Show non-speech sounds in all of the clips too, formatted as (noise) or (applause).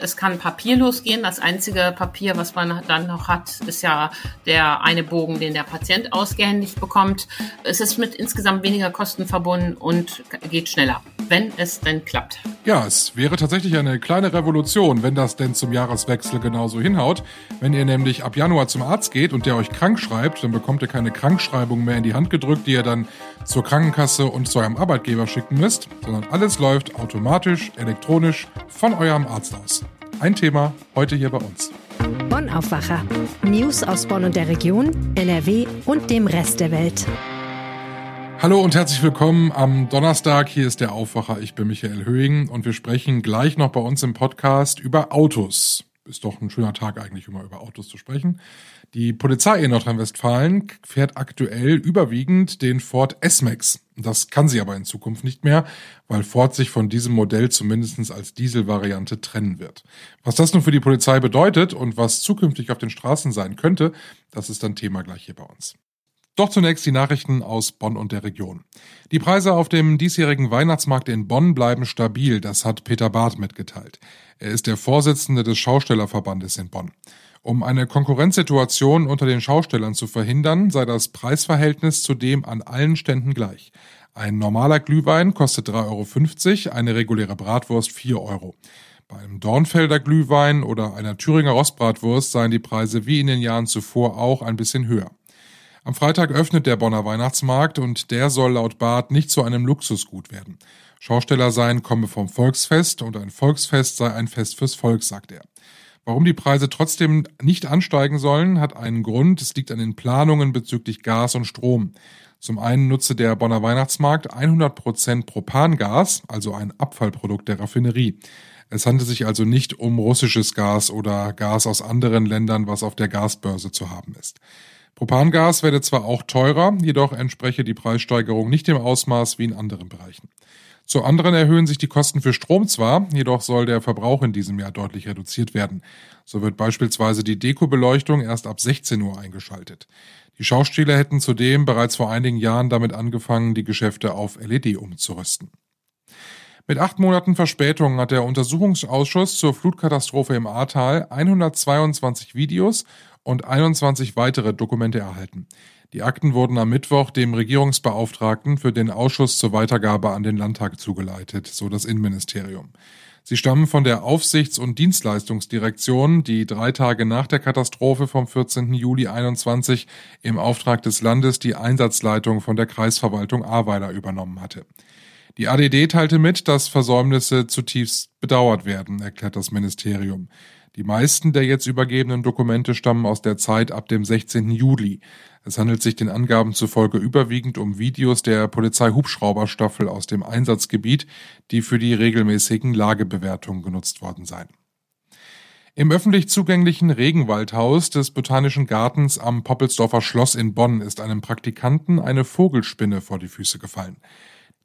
Es kann papierlos gehen. Das einzige Papier, was man dann noch hat, ist ja der eine Bogen, den der Patient ausgehändigt bekommt. Es ist mit insgesamt weniger Kosten verbunden und geht schneller, wenn es denn klappt. Ja, es wäre tatsächlich eine kleine Revolution, wenn das denn zum Jahreswechsel genauso hinhaut. Wenn ihr nämlich ab Januar zum Arzt geht und der euch krank schreibt, dann bekommt ihr keine Krankschreibung mehr in die Hand gedrückt, die ihr dann zur Krankenkasse und zu eurem Arbeitgeber schicken müsst, sondern alles läuft automatisch, elektronisch von eurem Arzt aus. Ein Thema heute hier bei uns. Bonn Aufwacher. News aus Bonn und der Region, NRW und dem Rest der Welt. Hallo und herzlich willkommen am Donnerstag. Hier ist der Aufwacher. Ich bin Michael Höhing und wir sprechen gleich noch bei uns im Podcast über Autos. Ist doch ein schöner Tag eigentlich, um mal über Autos zu sprechen. Die Polizei in Nordrhein-Westfalen fährt aktuell überwiegend den Ford S-Max. Das kann sie aber in Zukunft nicht mehr, weil Ford sich von diesem Modell zumindest als Dieselvariante trennen wird. Was das nun für die Polizei bedeutet und was zukünftig auf den Straßen sein könnte, das ist dann Thema gleich hier bei uns. Doch zunächst die Nachrichten aus Bonn und der Region. Die Preise auf dem diesjährigen Weihnachtsmarkt in Bonn bleiben stabil, das hat Peter Barth mitgeteilt. Er ist der Vorsitzende des Schaustellerverbandes in Bonn. Um eine Konkurrenzsituation unter den Schaustellern zu verhindern, sei das Preisverhältnis zudem an allen Ständen gleich. Ein normaler Glühwein kostet 3,50 Euro, eine reguläre Bratwurst 4 Euro. Bei einem Dornfelder Glühwein oder einer Thüringer Rostbratwurst seien die Preise wie in den Jahren zuvor auch ein bisschen höher. Am Freitag öffnet der Bonner Weihnachtsmarkt und der soll laut Barth nicht zu einem Luxusgut werden. Schausteller sein komme vom Volksfest und ein Volksfest sei ein Fest fürs Volk, sagt er. Warum die Preise trotzdem nicht ansteigen sollen, hat einen Grund. Es liegt an den Planungen bezüglich Gas und Strom. Zum einen nutze der Bonner Weihnachtsmarkt 100% Propangas, also ein Abfallprodukt der Raffinerie. Es handelt sich also nicht um russisches Gas oder Gas aus anderen Ländern, was auf der Gasbörse zu haben ist. Propangas werde zwar auch teurer, jedoch entspreche die Preissteigerung nicht dem Ausmaß wie in anderen Bereichen. Zu anderen erhöhen sich die Kosten für Strom zwar, jedoch soll der Verbrauch in diesem Jahr deutlich reduziert werden. So wird beispielsweise die Dekobeleuchtung erst ab 16 Uhr eingeschaltet. Die Schauspieler hätten zudem bereits vor einigen Jahren damit angefangen, die Geschäfte auf LED umzurüsten. Mit acht Monaten Verspätung hat der Untersuchungsausschuss zur Flutkatastrophe im Ahrtal 122 Videos und 21 weitere Dokumente erhalten. Die Akten wurden am Mittwoch dem Regierungsbeauftragten für den Ausschuss zur Weitergabe an den Landtag zugeleitet, so das Innenministerium. Sie stammen von der Aufsichts- und Dienstleistungsdirektion, die drei Tage nach der Katastrophe vom 14. Juli 21 im Auftrag des Landes die Einsatzleitung von der Kreisverwaltung Ahrweiler übernommen hatte. Die ADD teilte mit, dass Versäumnisse zutiefst bedauert werden, erklärt das Ministerium. Die meisten der jetzt übergebenen Dokumente stammen aus der Zeit ab dem 16. Juli. Es handelt sich den Angaben zufolge überwiegend um Videos der Polizeihubschrauberstaffel aus dem Einsatzgebiet, die für die regelmäßigen Lagebewertungen genutzt worden seien. Im öffentlich zugänglichen Regenwaldhaus des Botanischen Gartens am Poppelsdorfer Schloss in Bonn ist einem Praktikanten eine Vogelspinne vor die Füße gefallen.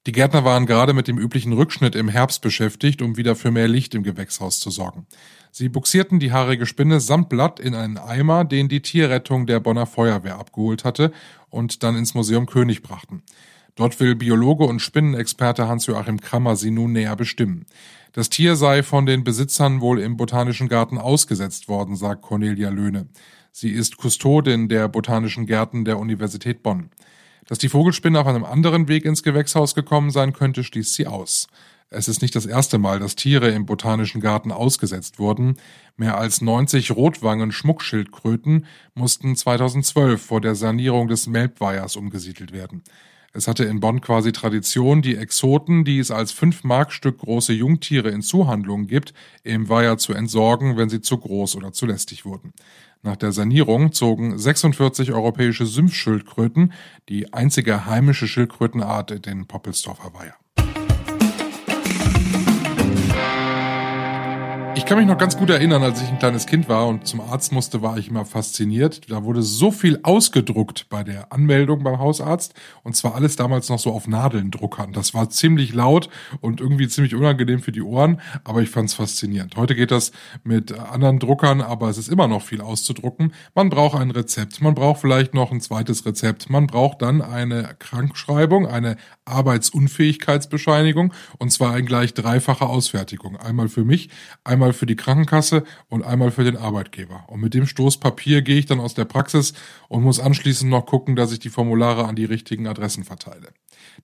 Die Gärtner waren gerade mit dem üblichen Rückschnitt im Herbst beschäftigt, um wieder für mehr Licht im Gewächshaus zu sorgen. Sie buxierten die haarige Spinne samt Blatt in einen Eimer, den die Tierrettung der Bonner Feuerwehr abgeholt hatte und dann ins Museum König brachten. Dort will Biologe und Spinnenexperte Hans-Joachim Krammer sie nun näher bestimmen. Das Tier sei von den Besitzern wohl im Botanischen Garten ausgesetzt worden, sagt Cornelia Löhne. Sie ist Kustodin der Botanischen Gärten der Universität Bonn. Dass die Vogelspinne auf einem anderen Weg ins Gewächshaus gekommen sein könnte, schließt sie aus. Es ist nicht das erste Mal, dass Tiere im Botanischen Garten ausgesetzt wurden. Mehr als 90 Rotwangen-Schmuckschildkröten mussten 2012 vor der Sanierung des Melbweihers umgesiedelt werden. Es hatte in Bonn quasi Tradition, die Exoten, die es als fünf Markstück große Jungtiere in Zuhandlungen gibt, im Weiher zu entsorgen, wenn sie zu groß oder zu lästig wurden. Nach der Sanierung zogen 46 europäische Sümpfschildkröten, die einzige heimische Schildkrötenart, in den Poppelsdorfer Weiher. Ich kann mich noch ganz gut erinnern, als ich ein kleines Kind war und zum Arzt musste, war ich immer fasziniert. Da wurde so viel ausgedruckt bei der Anmeldung beim Hausarzt und zwar alles damals noch so auf Nadelndruckern. Das war ziemlich laut und irgendwie ziemlich unangenehm für die Ohren, aber ich fand es faszinierend. Heute geht das mit anderen Druckern, aber es ist immer noch viel auszudrucken. Man braucht ein Rezept, man braucht vielleicht noch ein zweites Rezept, man braucht dann eine Krankschreibung, eine Arbeitsunfähigkeitsbescheinigung und zwar in gleich dreifacher Ausfertigung. Einmal für mich, einmal einmal für die Krankenkasse und einmal für den Arbeitgeber. Und mit dem Stoß Papier gehe ich dann aus der Praxis und muss anschließend noch gucken, dass ich die Formulare an die richtigen Adressen verteile.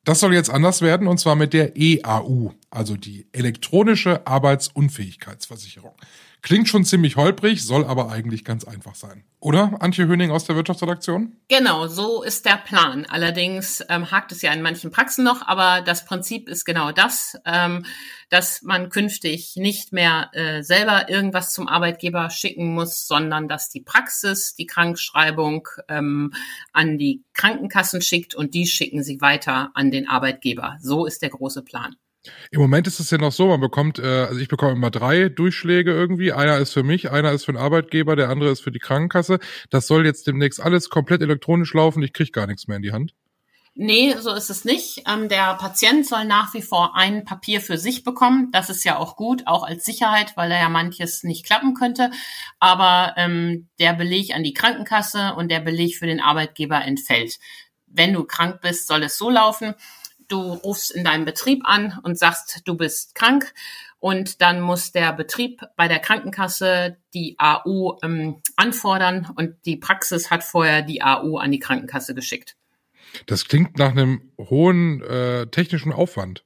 Das soll jetzt anders werden und zwar mit der EAU, also die elektronische Arbeitsunfähigkeitsversicherung. Klingt schon ziemlich holprig, soll aber eigentlich ganz einfach sein. Oder, Antje Höning aus der Wirtschaftsredaktion? Genau, so ist der Plan. Allerdings ähm, hakt es ja in manchen Praxen noch, aber das Prinzip ist genau das, ähm, dass man künftig nicht mehr äh, selber irgendwas zum Arbeitgeber schicken muss, sondern dass die Praxis die Krankschreibung ähm, an die Krankenkassen schickt und die schicken sie weiter an den Arbeitgeber. So ist der große Plan. Im Moment ist es ja noch so, man bekommt, äh, also ich bekomme immer drei Durchschläge irgendwie. Einer ist für mich, einer ist für den Arbeitgeber, der andere ist für die Krankenkasse. Das soll jetzt demnächst alles komplett elektronisch laufen. Ich kriege gar nichts mehr in die Hand. Nee, so ist es nicht. Ähm, der Patient soll nach wie vor ein Papier für sich bekommen. Das ist ja auch gut, auch als Sicherheit, weil da ja manches nicht klappen könnte. Aber ähm, der Beleg an die Krankenkasse und der Beleg für den Arbeitgeber entfällt. Wenn du krank bist, soll es so laufen du rufst in deinem Betrieb an und sagst, du bist krank und dann muss der Betrieb bei der Krankenkasse die AU ähm, anfordern und die Praxis hat vorher die AU an die Krankenkasse geschickt. Das klingt nach einem hohen äh, technischen Aufwand.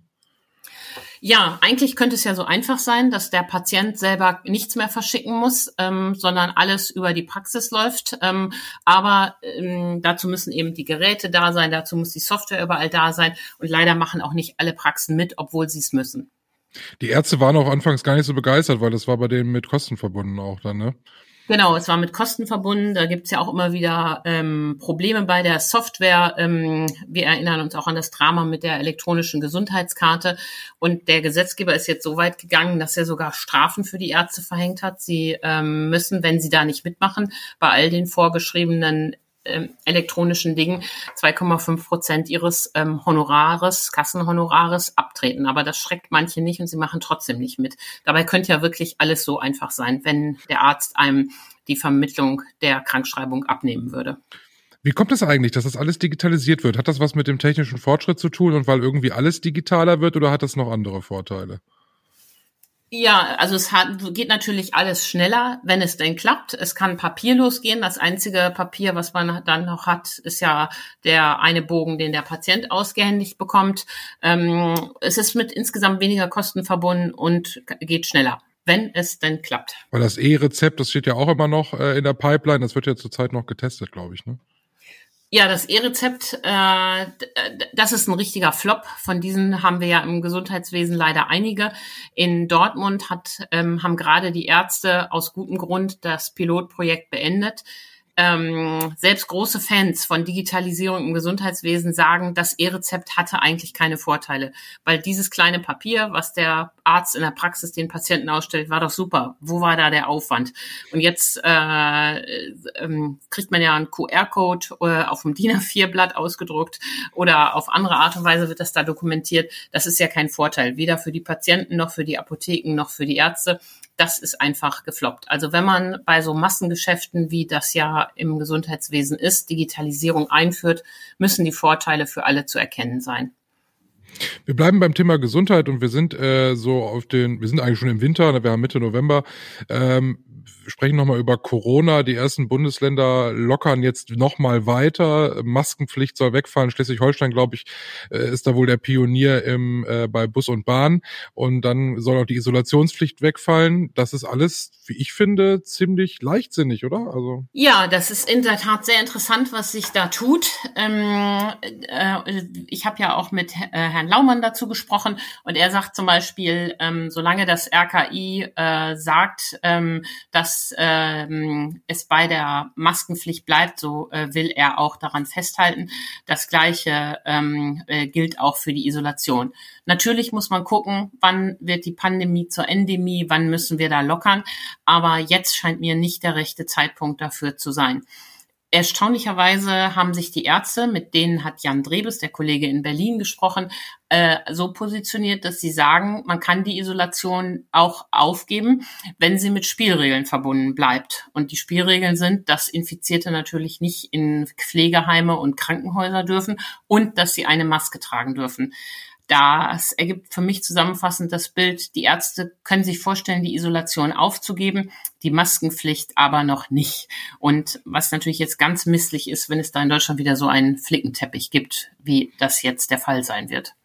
Ja, eigentlich könnte es ja so einfach sein, dass der Patient selber nichts mehr verschicken muss, ähm, sondern alles über die Praxis läuft. Ähm, aber ähm, dazu müssen eben die Geräte da sein, dazu muss die Software überall da sein. Und leider machen auch nicht alle Praxen mit, obwohl sie es müssen. Die Ärzte waren auch anfangs gar nicht so begeistert, weil das war bei denen mit Kosten verbunden auch dann, ne? Genau, es war mit Kosten verbunden. Da gibt's ja auch immer wieder ähm, Probleme bei der Software. Ähm, wir erinnern uns auch an das Drama mit der elektronischen Gesundheitskarte. Und der Gesetzgeber ist jetzt so weit gegangen, dass er sogar Strafen für die Ärzte verhängt hat. Sie ähm, müssen, wenn sie da nicht mitmachen, bei all den vorgeschriebenen ähm, elektronischen Dingen 2,5 Prozent ihres ähm, Honorares, Kassenhonorares abtreten. Aber das schreckt manche nicht und sie machen trotzdem nicht mit. Dabei könnte ja wirklich alles so einfach sein, wenn der Arzt einem die Vermittlung der Krankschreibung abnehmen würde. Wie kommt es eigentlich, dass das alles digitalisiert wird? Hat das was mit dem technischen Fortschritt zu tun und weil irgendwie alles digitaler wird oder hat das noch andere Vorteile? Ja, also es hat, geht natürlich alles schneller, wenn es denn klappt. Es kann papierlos gehen. Das einzige Papier, was man dann noch hat, ist ja der eine Bogen, den der Patient ausgehändigt bekommt. Ähm, es ist mit insgesamt weniger Kosten verbunden und geht schneller wenn es denn klappt. Weil das E-Rezept, das steht ja auch immer noch äh, in der Pipeline, das wird ja zurzeit noch getestet, glaube ich, ne? Ja, das E-Rezept, äh, das ist ein richtiger Flop. Von diesen haben wir ja im Gesundheitswesen leider einige. In Dortmund hat, ähm, haben gerade die Ärzte aus gutem Grund das Pilotprojekt beendet ähm, selbst große Fans von Digitalisierung im Gesundheitswesen sagen, das E-Rezept hatte eigentlich keine Vorteile, weil dieses kleine Papier, was der Arzt in der Praxis den Patienten ausstellt, war doch super. Wo war da der Aufwand? Und jetzt äh, ähm, kriegt man ja einen QR-Code äh, auf dem (laughs) DIN A4-Blatt ausgedruckt oder auf andere Art und Weise wird das da dokumentiert. Das ist ja kein Vorteil, weder für die Patienten noch für die Apotheken noch für die Ärzte das ist einfach gefloppt. Also wenn man bei so Massengeschäften, wie das ja im Gesundheitswesen ist, Digitalisierung einführt, müssen die Vorteile für alle zu erkennen sein. Wir bleiben beim Thema Gesundheit und wir sind äh, so auf den, wir sind eigentlich schon im Winter, wir haben Mitte November. Ähm, sprechen nochmal über Corona. Die ersten Bundesländer lockern jetzt nochmal weiter. Maskenpflicht soll wegfallen. Schleswig-Holstein, glaube ich, äh, ist da wohl der Pionier im, äh, bei Bus und Bahn. Und dann soll auch die Isolationspflicht wegfallen. Das ist alles, wie ich finde, ziemlich leichtsinnig, oder? Also ja, das ist in der Tat sehr interessant, was sich da tut. Ähm, äh, ich habe ja auch mit äh, Herrn Laumann dazu gesprochen und er sagt zum Beispiel, ähm, solange das RKI äh, sagt, ähm, dass ähm, es bei der Maskenpflicht bleibt, so äh, will er auch daran festhalten. Das Gleiche ähm, äh, gilt auch für die Isolation. Natürlich muss man gucken, wann wird die Pandemie zur Endemie, wann müssen wir da lockern. Aber jetzt scheint mir nicht der rechte Zeitpunkt dafür zu sein. Erstaunlicherweise haben sich die Ärzte, mit denen hat Jan Drebes, der Kollege in Berlin, gesprochen, äh, so positioniert, dass sie sagen, man kann die Isolation auch aufgeben, wenn sie mit Spielregeln verbunden bleibt. Und die Spielregeln sind, dass Infizierte natürlich nicht in Pflegeheime und Krankenhäuser dürfen und dass sie eine Maske tragen dürfen. Das ergibt für mich zusammenfassend das Bild, die Ärzte können sich vorstellen, die Isolation aufzugeben, die Maskenpflicht aber noch nicht. Und was natürlich jetzt ganz misslich ist, wenn es da in Deutschland wieder so einen Flickenteppich gibt, wie das jetzt der Fall sein wird.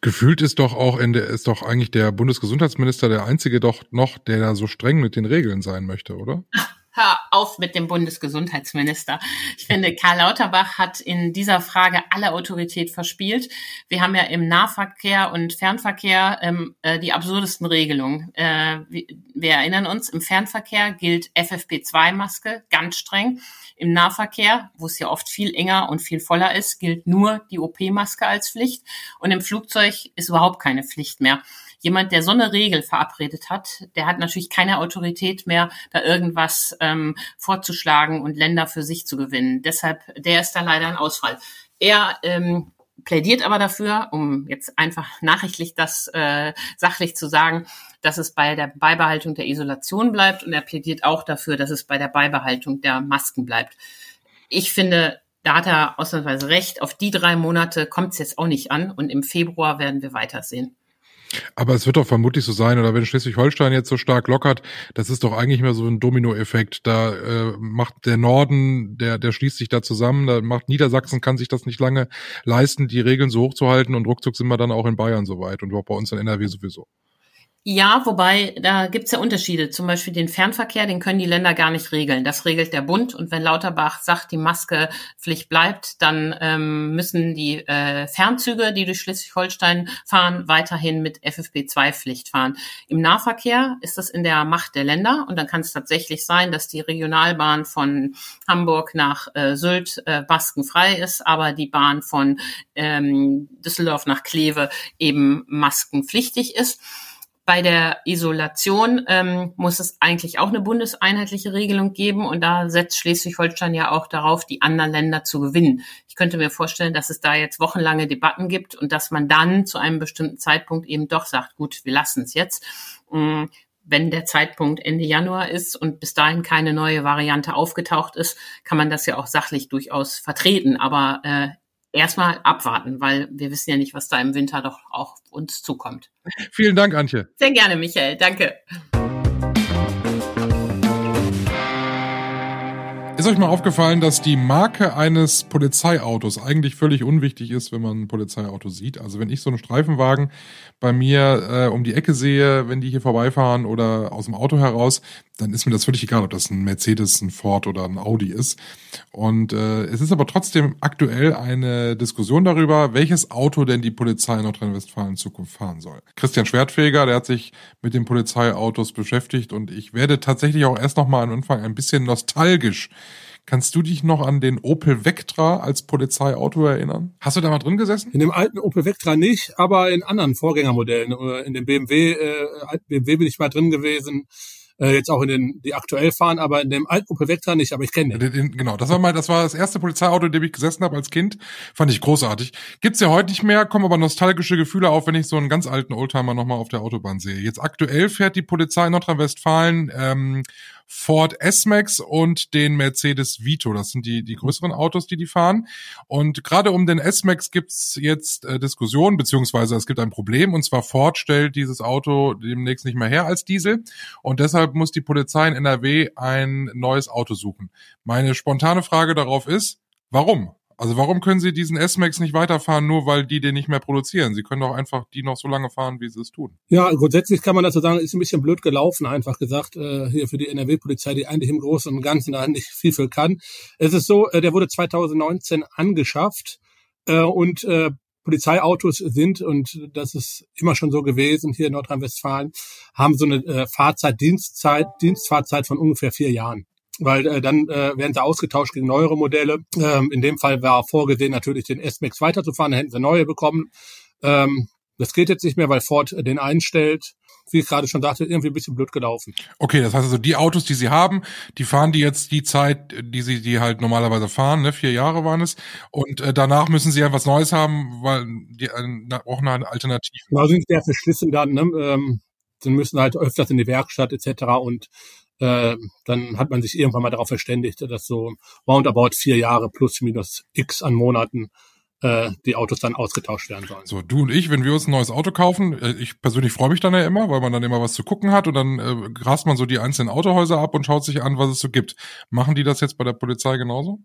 Gefühlt ist doch auch in der, ist doch eigentlich der Bundesgesundheitsminister der einzige doch noch, der da so streng mit den Regeln sein möchte, oder? (laughs) Hör auf mit dem Bundesgesundheitsminister. Ich finde, Karl Lauterbach hat in dieser Frage alle Autorität verspielt. Wir haben ja im Nahverkehr und Fernverkehr ähm, äh, die absurdesten Regelungen. Äh, wir erinnern uns, im Fernverkehr gilt FFP2-Maske ganz streng. Im Nahverkehr, wo es ja oft viel enger und viel voller ist, gilt nur die OP-Maske als Pflicht. Und im Flugzeug ist überhaupt keine Pflicht mehr jemand, der so eine Regel verabredet hat, der hat natürlich keine Autorität mehr, da irgendwas ähm, vorzuschlagen und Länder für sich zu gewinnen. Deshalb, der ist da leider ein Ausfall. Er ähm, plädiert aber dafür, um jetzt einfach nachrichtlich das äh, sachlich zu sagen, dass es bei der Beibehaltung der Isolation bleibt und er plädiert auch dafür, dass es bei der Beibehaltung der Masken bleibt. Ich finde, da hat er ausnahmsweise recht. Auf die drei Monate kommt es jetzt auch nicht an und im Februar werden wir weitersehen. Aber es wird doch vermutlich so sein, oder wenn Schleswig-Holstein jetzt so stark lockert, das ist doch eigentlich mehr so ein Dominoeffekt. Da äh, macht der Norden, der, der schließt sich da zusammen, da macht Niedersachsen, kann sich das nicht lange leisten, die Regeln so hochzuhalten und ruckzuck sind wir dann auch in Bayern soweit und auch bei uns in NRW sowieso. Ja, wobei da gibt's ja Unterschiede. Zum Beispiel den Fernverkehr, den können die Länder gar nicht regeln. Das regelt der Bund. Und wenn Lauterbach sagt, die Maskepflicht bleibt, dann ähm, müssen die äh, Fernzüge, die durch Schleswig-Holstein fahren, weiterhin mit FFP2-Pflicht fahren. Im Nahverkehr ist das in der Macht der Länder. Und dann kann es tatsächlich sein, dass die Regionalbahn von Hamburg nach äh, Sylt äh, maskenfrei ist, aber die Bahn von ähm, Düsseldorf nach Kleve eben maskenpflichtig ist. Bei der Isolation ähm, muss es eigentlich auch eine bundeseinheitliche Regelung geben und da setzt Schleswig-Holstein ja auch darauf, die anderen Länder zu gewinnen. Ich könnte mir vorstellen, dass es da jetzt wochenlange Debatten gibt und dass man dann zu einem bestimmten Zeitpunkt eben doch sagt, gut, wir lassen es jetzt. Ähm, wenn der Zeitpunkt Ende Januar ist und bis dahin keine neue Variante aufgetaucht ist, kann man das ja auch sachlich durchaus vertreten. Aber äh, erstmal abwarten, weil wir wissen ja nicht, was da im Winter doch auch uns zukommt. Vielen Dank, Antje. Sehr gerne, Michael. Danke. Ist euch mal aufgefallen, dass die Marke eines Polizeiautos eigentlich völlig unwichtig ist, wenn man ein Polizeiauto sieht? Also wenn ich so einen Streifenwagen bei mir äh, um die Ecke sehe, wenn die hier vorbeifahren oder aus dem Auto heraus, dann ist mir das völlig egal, ob das ein Mercedes, ein Ford oder ein Audi ist. Und äh, es ist aber trotzdem aktuell eine Diskussion darüber, welches Auto denn die Polizei in Nordrhein-Westfalen in Zukunft fahren soll. Christian Schwertfeger, der hat sich mit den Polizeiautos beschäftigt und ich werde tatsächlich auch erst noch mal am Anfang ein bisschen nostalgisch Kannst du dich noch an den Opel Vectra als Polizeiauto erinnern? Hast du da mal drin gesessen? In dem alten Opel Vectra nicht, aber in anderen Vorgängermodellen. In dem BMW, äh, BMW bin ich mal drin gewesen äh, jetzt auch in den, die aktuell fahren, aber in dem alten Opel Vectra nicht, aber ich kenne den. den. Genau, das war mal, das war das erste Polizeiauto, in dem ich gesessen habe als Kind. Fand ich großartig. Gibt's ja heute nicht mehr, kommen aber nostalgische Gefühle auf, wenn ich so einen ganz alten Oldtimer nochmal auf der Autobahn sehe. Jetzt aktuell fährt die Polizei in Nordrhein-Westfalen ähm, Ford S-Max und den Mercedes Vito. Das sind die, die größeren Autos, die die fahren. Und gerade um den S-Max gibt's jetzt äh, Diskussionen, beziehungsweise es gibt ein Problem. Und zwar Ford stellt dieses Auto demnächst nicht mehr her als Diesel. Und deshalb muss die Polizei in NRW ein neues Auto suchen. Meine spontane Frage darauf ist, warum? Also warum können Sie diesen S-Max nicht weiterfahren, nur weil die den nicht mehr produzieren? Sie können doch einfach die noch so lange fahren, wie sie es tun. Ja, grundsätzlich kann man dazu sagen, ist ein bisschen blöd gelaufen, einfach gesagt, äh, hier für die NRW-Polizei, die eigentlich im Großen und Ganzen da nicht viel für kann. Es ist so, äh, der wurde 2019 angeschafft äh, und äh, Polizeiautos sind, und das ist immer schon so gewesen hier in Nordrhein-Westfalen, haben so eine äh, Fahrzeit, Dienstzeit, Dienstfahrzeit von ungefähr vier Jahren weil äh, dann äh, werden sie ausgetauscht gegen neuere Modelle. Ähm, in dem Fall war vorgesehen, natürlich den S-Max weiterzufahren, dann hätten sie neue bekommen. Ähm, das geht jetzt nicht mehr, weil Ford den einstellt. Wie ich gerade schon sagte, irgendwie ein bisschen blöd gelaufen. Okay, das heißt also, die Autos, die sie haben, die fahren die jetzt die Zeit, die sie die halt normalerweise fahren, ne? Vier Jahre waren es. Und äh, danach müssen sie ja was Neues haben, weil die äh, brauchen eine Alternative. Genau, sind sehr verschlissen dann, ne? Ähm, dann müssen halt öfters in die Werkstatt etc. Und äh, dann hat man sich irgendwann mal darauf verständigt, dass so roundabout vier Jahre plus minus x an Monaten äh, die Autos dann ausgetauscht werden sollen. So, du und ich, wenn wir uns ein neues Auto kaufen, äh, ich persönlich freue mich dann ja immer, weil man dann immer was zu gucken hat und dann äh, grast man so die einzelnen Autohäuser ab und schaut sich an, was es so gibt. Machen die das jetzt bei der Polizei genauso?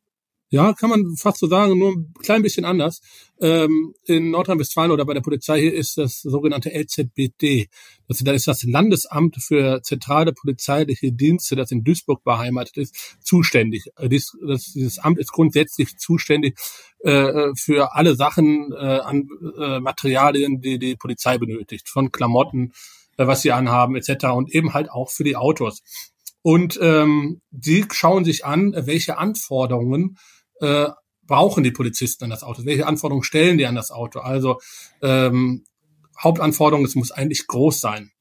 Ja, kann man fast so sagen, nur ein klein bisschen anders. Ähm, in Nordrhein-Westfalen oder bei der Polizei hier ist das sogenannte LZBD. Das, da ist das Landesamt für zentrale polizeiliche Dienste, das in Duisburg beheimatet ist, zuständig. Äh, dies, das, dieses Amt ist grundsätzlich zuständig äh, für alle Sachen äh, an äh, Materialien, die die Polizei benötigt, von Klamotten, äh, was sie anhaben etc. und eben halt auch für die Autos. Und ähm, die schauen sich an, welche Anforderungen äh, brauchen die Polizisten an das Auto? Welche Anforderungen stellen die an das Auto? Also ähm, Hauptanforderung, es muss eigentlich groß sein.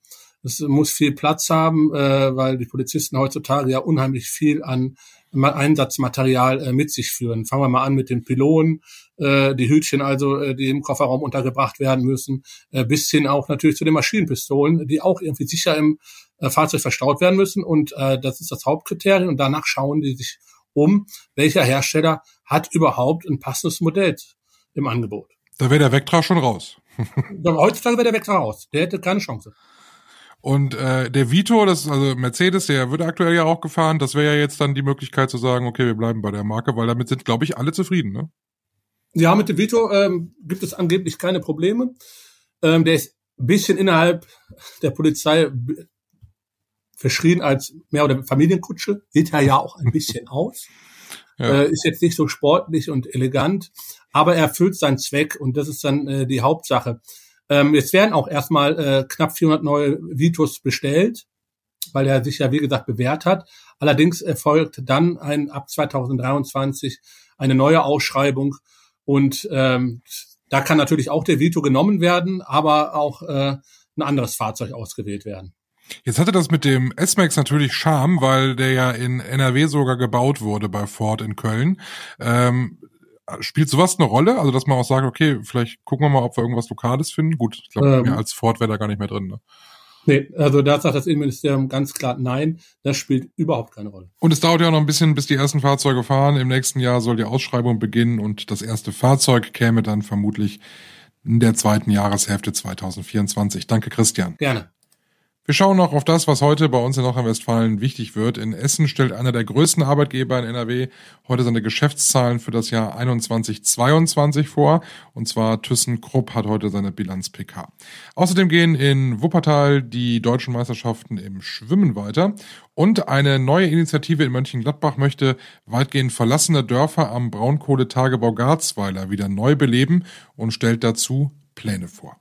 Es muss viel Platz haben, äh, weil die Polizisten heutzutage ja unheimlich viel an Einsatzmaterial äh, mit sich führen. Fangen wir mal an mit den Pylonen, äh, die Hütchen also, äh, die im Kofferraum untergebracht werden müssen, äh, bis hin auch natürlich zu den Maschinenpistolen, die auch irgendwie sicher im äh, Fahrzeug verstaut werden müssen. Und äh, das ist das Hauptkriterium. Und danach schauen die sich um, welcher Hersteller hat überhaupt ein passendes Modell im Angebot. Da wäre der Vectra schon raus. (laughs) Heutzutage wäre der Vectra raus. Der hätte keine Chance. Und äh, der Vito, das ist also Mercedes, der wird aktuell ja auch gefahren. Das wäre ja jetzt dann die Möglichkeit zu sagen, okay, wir bleiben bei der Marke, weil damit sind, glaube ich, alle zufrieden, ne? Ja, mit dem Vito ähm, gibt es angeblich keine Probleme. Ähm, der ist ein bisschen innerhalb der Polizei verschrien als mehr oder Familienkutsche. Sieht er ja auch ein bisschen (laughs) aus. Ja. Äh, ist jetzt nicht so sportlich und elegant, aber er erfüllt seinen Zweck und das ist dann äh, die Hauptsache. Ähm, jetzt werden auch erstmal äh, knapp 400 neue Vitos bestellt, weil er sich ja wie gesagt bewährt hat. Allerdings erfolgt dann ein ab 2023 eine neue Ausschreibung und ähm, da kann natürlich auch der Vito genommen werden, aber auch äh, ein anderes Fahrzeug ausgewählt werden. Jetzt hatte das mit dem S-Max natürlich Charme, weil der ja in NRW sogar gebaut wurde bei Ford in Köln. Ähm, spielt sowas eine Rolle? Also, dass man auch sagt, okay, vielleicht gucken wir mal, ob wir irgendwas Lokales finden. Gut, ich glaube, ähm, mehr als Ford wäre da gar nicht mehr drin. Ne? Nee, also da sagt das Innenministerium ganz klar nein, das spielt überhaupt keine Rolle. Und es dauert ja noch ein bisschen, bis die ersten Fahrzeuge fahren. Im nächsten Jahr soll die Ausschreibung beginnen und das erste Fahrzeug käme dann vermutlich in der zweiten Jahreshälfte 2024. Danke, Christian. Gerne. Wir schauen noch auf das, was heute bei uns in Nordrhein-Westfalen wichtig wird. In Essen stellt einer der größten Arbeitgeber in NRW heute seine Geschäftszahlen für das Jahr 21-22 vor. Und zwar ThyssenKrupp hat heute seine Bilanz PK. Außerdem gehen in Wuppertal die deutschen Meisterschaften im Schwimmen weiter. Und eine neue Initiative in Mönchengladbach möchte weitgehend verlassene Dörfer am Braunkohletagebau Garzweiler wieder neu beleben und stellt dazu Pläne vor.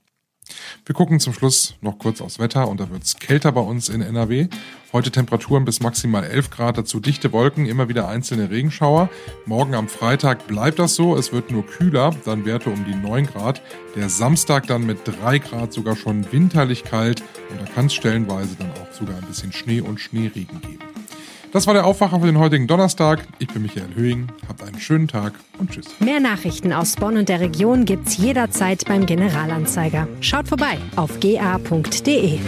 Wir gucken zum Schluss noch kurz aufs Wetter und da wird es kälter bei uns in NRW. Heute Temperaturen bis maximal 11 Grad, dazu dichte Wolken, immer wieder einzelne Regenschauer. Morgen am Freitag bleibt das so, es wird nur kühler, dann Werte um die 9 Grad. Der Samstag dann mit 3 Grad sogar schon winterlich kalt und da kann es stellenweise dann auch sogar ein bisschen Schnee und Schneeregen geben. Das war der Aufwacher für den heutigen Donnerstag. Ich bin Michael Höhing. Habt einen schönen Tag und tschüss. Mehr Nachrichten aus Bonn und der Region gibt's jederzeit beim Generalanzeiger. Schaut vorbei auf ga.de.